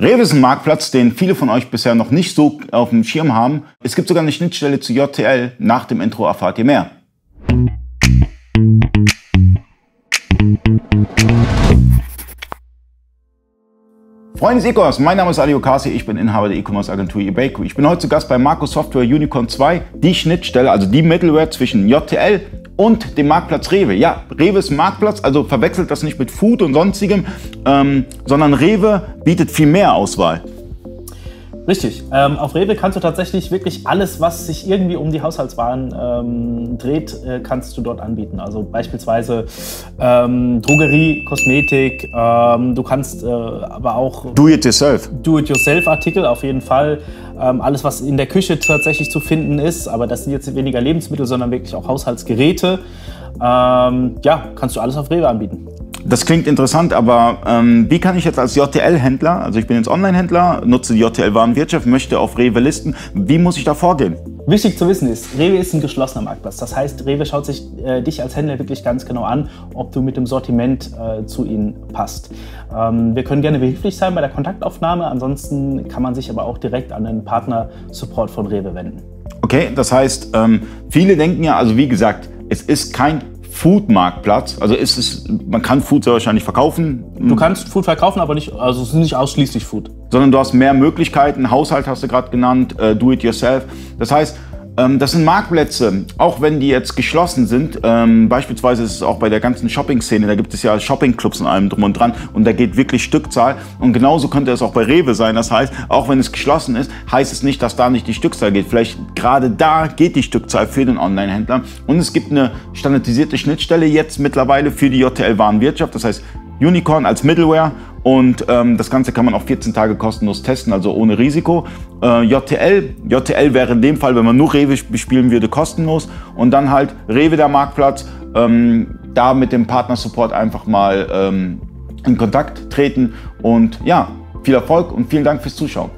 Rewe ist ein Marktplatz, den viele von euch bisher noch nicht so auf dem Schirm haben. Es gibt sogar eine Schnittstelle zu JTL. Nach dem Intro erfahrt ihr mehr. Freunde des E-Commerce, mein Name ist Ali Okasi, ich bin Inhaber der E-Commerce Agentur eBakery. Ich bin heute zu Gast bei Marco Software Unicorn 2, die Schnittstelle, also die Middleware zwischen JTL und dem Marktplatz Rewe. Ja, Rewe ist Marktplatz, also verwechselt das nicht mit Food und sonstigem, ähm, sondern Rewe bietet viel mehr Auswahl. Richtig. Ähm, auf Rewe kannst du tatsächlich wirklich alles, was sich irgendwie um die Haushaltswaren ähm, dreht, äh, kannst du dort anbieten. Also beispielsweise ähm, Drogerie, Kosmetik. Ähm, du kannst äh, aber auch Do-it-yourself. Do-it-yourself-Artikel auf jeden Fall. Ähm, alles, was in der Küche tatsächlich zu finden ist. Aber das sind jetzt weniger Lebensmittel, sondern wirklich auch Haushaltsgeräte. Ähm, ja, kannst du alles auf Rewe anbieten. Das klingt interessant, aber ähm, wie kann ich jetzt als JTL-Händler, also ich bin jetzt Online-Händler, nutze die JTL-Warenwirtschaft, möchte auf Rewe listen, wie muss ich da vorgehen? Wichtig zu wissen ist, Rewe ist ein geschlossener Marktplatz. Das heißt, Rewe schaut sich äh, dich als Händler wirklich ganz genau an, ob du mit dem Sortiment äh, zu ihnen passt. Ähm, wir können gerne behilflich sein bei der Kontaktaufnahme, ansonsten kann man sich aber auch direkt an den Partner-Support von Rewe wenden. Okay, das heißt, ähm, viele denken ja, also wie gesagt, es ist kein Food-Marktplatz. Also ist es, man kann Food sehr wahrscheinlich verkaufen. Du kannst Food verkaufen, aber nicht, also es ist nicht ausschließlich Food. Sondern du hast mehr Möglichkeiten. Haushalt hast du gerade genannt, äh, do it yourself. Das heißt, das sind Marktplätze, auch wenn die jetzt geschlossen sind. Ähm, beispielsweise ist es auch bei der ganzen Shopping-Szene, da gibt es ja Shopping-Clubs und allem drum und dran und da geht wirklich Stückzahl. Und genauso könnte es auch bei Rewe sein. Das heißt, auch wenn es geschlossen ist, heißt es nicht, dass da nicht die Stückzahl geht. Vielleicht gerade da geht die Stückzahl für den Online-Händler. Und es gibt eine standardisierte Schnittstelle jetzt mittlerweile für die JTL-Warenwirtschaft. Das heißt, Unicorn als Middleware und ähm, das Ganze kann man auch 14 Tage kostenlos testen, also ohne Risiko. Äh, JTL, JTL wäre in dem Fall, wenn man nur Rewe bespielen würde, kostenlos und dann halt Rewe der Marktplatz, ähm, da mit dem Partner-Support einfach mal ähm, in Kontakt treten und ja, viel Erfolg und vielen Dank fürs Zuschauen.